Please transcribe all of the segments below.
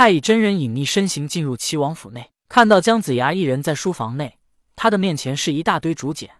太乙真人隐匿身形进入齐王府内，看到姜子牙一人在书房内，他的面前是一大堆竹简，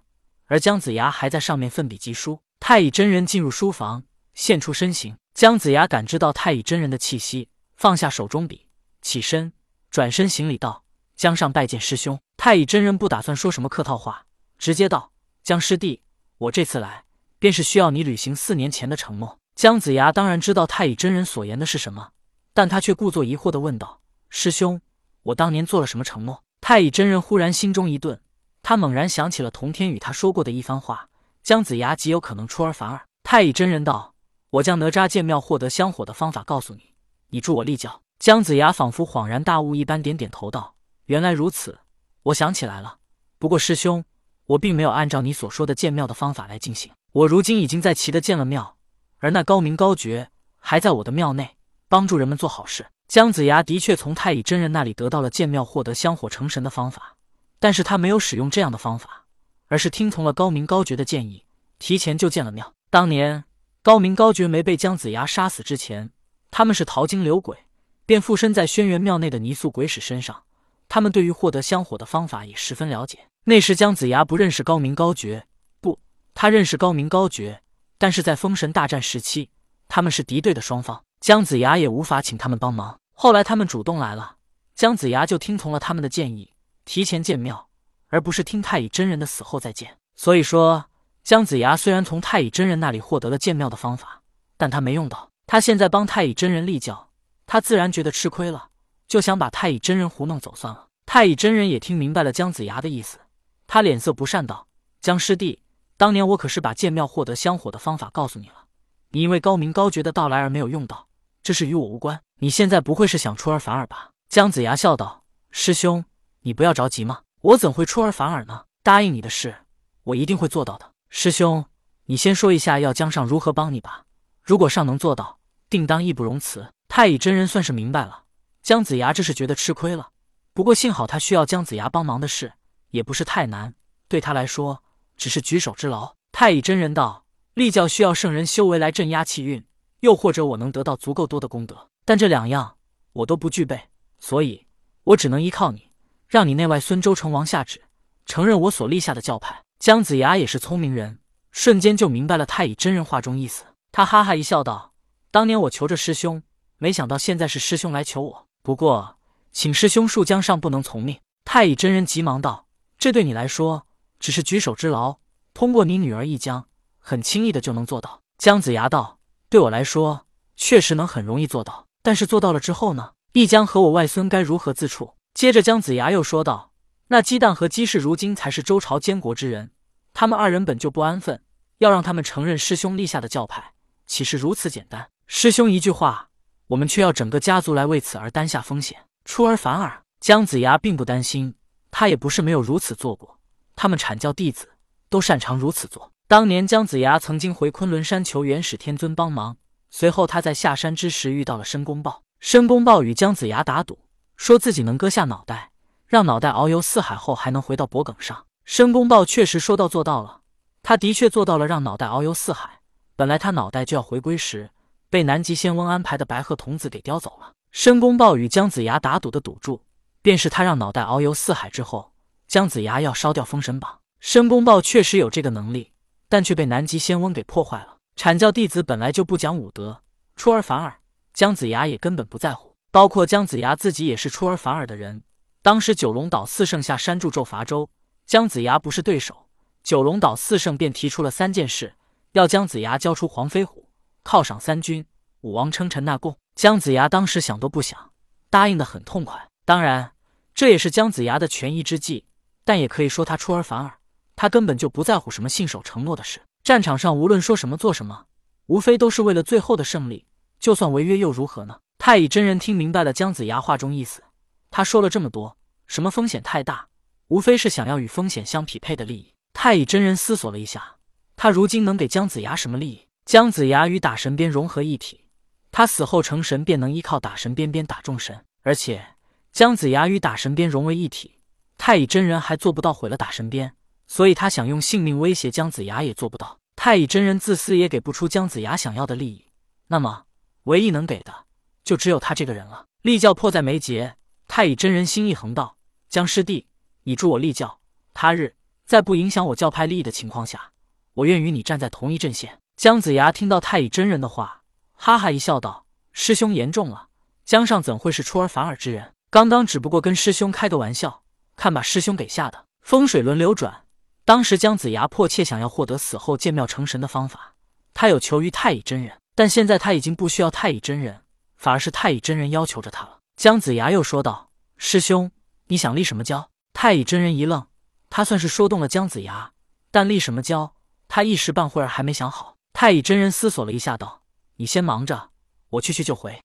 而姜子牙还在上面奋笔疾书。太乙真人进入书房，现出身形，姜子牙感知到太乙真人的气息，放下手中笔，起身转身行礼道：“姜上拜见师兄。”太乙真人不打算说什么客套话，直接道：“姜师弟，我这次来。”便是需要你履行四年前的承诺。姜子牙当然知道太乙真人所言的是什么，但他却故作疑惑的问道：“师兄，我当年做了什么承诺？”太乙真人忽然心中一顿，他猛然想起了童天与他说过的一番话：姜子牙极有可能出尔反尔。太乙真人道：“我将哪吒建庙获得香火的方法告诉你，你助我立教。”姜子牙仿佛恍然大悟一般，点点头道：“原来如此，我想起来了。不过师兄，我并没有按照你所说的建庙的方法来进行。”我如今已经在齐的建了庙，而那高明高觉还在我的庙内帮助人们做好事。姜子牙的确从太乙真人那里得到了建庙获得香火成神的方法，但是他没有使用这样的方法，而是听从了高明高觉的建议，提前就建了庙。当年高明高觉没被姜子牙杀死之前，他们是淘金流鬼，便附身在轩辕庙内的泥塑鬼使身上。他们对于获得香火的方法也十分了解。那时姜子牙不认识高明高觉，不。他认识高明高觉，但是在封神大战时期，他们是敌对的双方，姜子牙也无法请他们帮忙。后来他们主动来了，姜子牙就听从了他们的建议，提前建庙，而不是听太乙真人的死后再建。所以说，姜子牙虽然从太乙真人那里获得了建庙的方法，但他没用到。他现在帮太乙真人立教，他自然觉得吃亏了，就想把太乙真人糊弄走算了。太乙真人也听明白了姜子牙的意思，他脸色不善道：“姜师弟。”当年我可是把建庙获得香火的方法告诉你了，你因为高明高绝的到来而没有用到，这事与我无关。你现在不会是想出尔反尔吧？姜子牙笑道：“师兄，你不要着急嘛，我怎会出尔反尔呢？答应你的事，我一定会做到的。师兄，你先说一下要姜上如何帮你吧。如果上能做到，定当义不容辞。”太乙真人算是明白了，姜子牙这是觉得吃亏了。不过幸好他需要姜子牙帮忙的事也不是太难，对他来说。只是举手之劳。太乙真人道：“立教需要圣人修为来镇压气运，又或者我能得到足够多的功德，但这两样我都不具备，所以我只能依靠你，让你内外孙周成王下旨，承认我所立下的教派。”姜子牙也是聪明人，瞬间就明白了太乙真人话中意思。他哈哈一笑道：“当年我求着师兄，没想到现在是师兄来求我。不过，请师兄恕姜上不能从命。”太乙真人急忙道：“这对你来说……”只是举手之劳，通过你女儿一江，很轻易的就能做到。姜子牙道：“对我来说，确实能很容易做到。但是做到了之后呢？一江和我外孙该如何自处？”接着，姜子牙又说道：“那姬旦和姬氏如今才是周朝监国之人，他们二人本就不安分，要让他们承认师兄立下的教派，岂是如此简单？师兄一句话，我们却要整个家族来为此而担下风险，出尔反尔。”姜子牙并不担心，他也不是没有如此做过。他们阐教弟子都擅长如此做。当年姜子牙曾经回昆仑山求元始天尊帮忙，随后他在下山之时遇到了申公豹。申公豹与姜子牙打赌，说自己能割下脑袋，让脑袋遨游四海后还能回到脖梗上。申公豹确实说到做到了，他的确做到了让脑袋遨游四海。本来他脑袋就要回归时，被南极仙翁安排的白鹤童子给叼走了。申公豹与姜子牙打赌的赌注，便是他让脑袋遨游四海之后。姜子牙要烧掉封神榜，申公豹确实有这个能力，但却被南极仙翁给破坏了。阐教弟子本来就不讲武德，出尔反尔，姜子牙也根本不在乎。包括姜子牙自己也是出尔反尔的人。当时九龙岛四圣下山助纣伐周，姜子牙不是对手，九龙岛四圣便提出了三件事，要姜子牙交出黄飞虎，犒赏三军，武王称臣纳贡。姜子牙当时想都不想，答应的很痛快。当然，这也是姜子牙的权宜之计。但也可以说他出尔反尔，他根本就不在乎什么信守承诺的事。战场上无论说什么做什么，无非都是为了最后的胜利。就算违约又如何呢？太乙真人听明白了姜子牙话中意思，他说了这么多，什么风险太大，无非是想要与风险相匹配的利益。太乙真人思索了一下，他如今能给姜子牙什么利益？姜子牙与打神鞭融合一体，他死后成神便能依靠打神鞭鞭打众神，而且姜子牙与打神鞭融为一体。太乙真人还做不到毁了打神鞭，所以他想用性命威胁姜子牙也做不到。太乙真人自私也给不出姜子牙想要的利益，那么唯一能给的就只有他这个人了。立教迫在眉睫，太乙真人心一横道：“姜师弟，你助我立教，他日在不影响我教派利益的情况下，我愿与你站在同一阵线。”姜子牙听到太乙真人的话，哈哈一笑道：“师兄言重了，江上怎会是出尔反尔之人？刚刚只不过跟师兄开个玩笑，看把师兄给吓的。”风水轮流转，当时姜子牙迫切想要获得死后建庙成神的方法，他有求于太乙真人，但现在他已经不需要太乙真人。反而是太乙真人要求着他了。姜子牙又说道：“师兄，你想立什么教？”太乙真人一愣，他算是说动了姜子牙，但立什么教，他一时半会儿还没想好。太乙真人思索了一下，道：“你先忙着，我去去就回。”